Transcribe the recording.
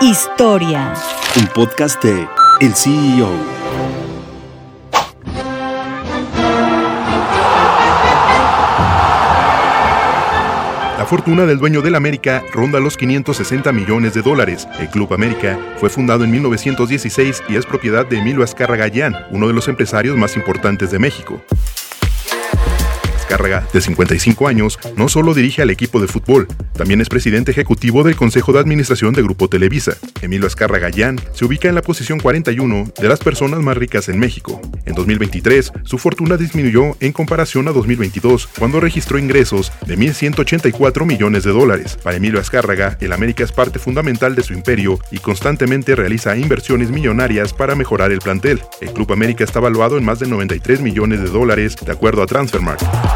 Historia. Un podcast de El CEO. La fortuna del dueño del América ronda los 560 millones de dólares. El Club América fue fundado en 1916 y es propiedad de Emilio Azcárraga Gallán, uno de los empresarios más importantes de México. Cárraga, de 55 años, no solo dirige al equipo de fútbol, también es presidente ejecutivo del Consejo de Administración de Grupo Televisa. Emilio Azcárraga Gallán se ubica en la posición 41 de las personas más ricas en México. En 2023, su fortuna disminuyó en comparación a 2022, cuando registró ingresos de 1.184 millones de dólares. Para Emilio Azcárraga, el América es parte fundamental de su imperio y constantemente realiza inversiones millonarias para mejorar el plantel. El Club América está valuado en más de 93 millones de dólares, de acuerdo a Transfermarkt.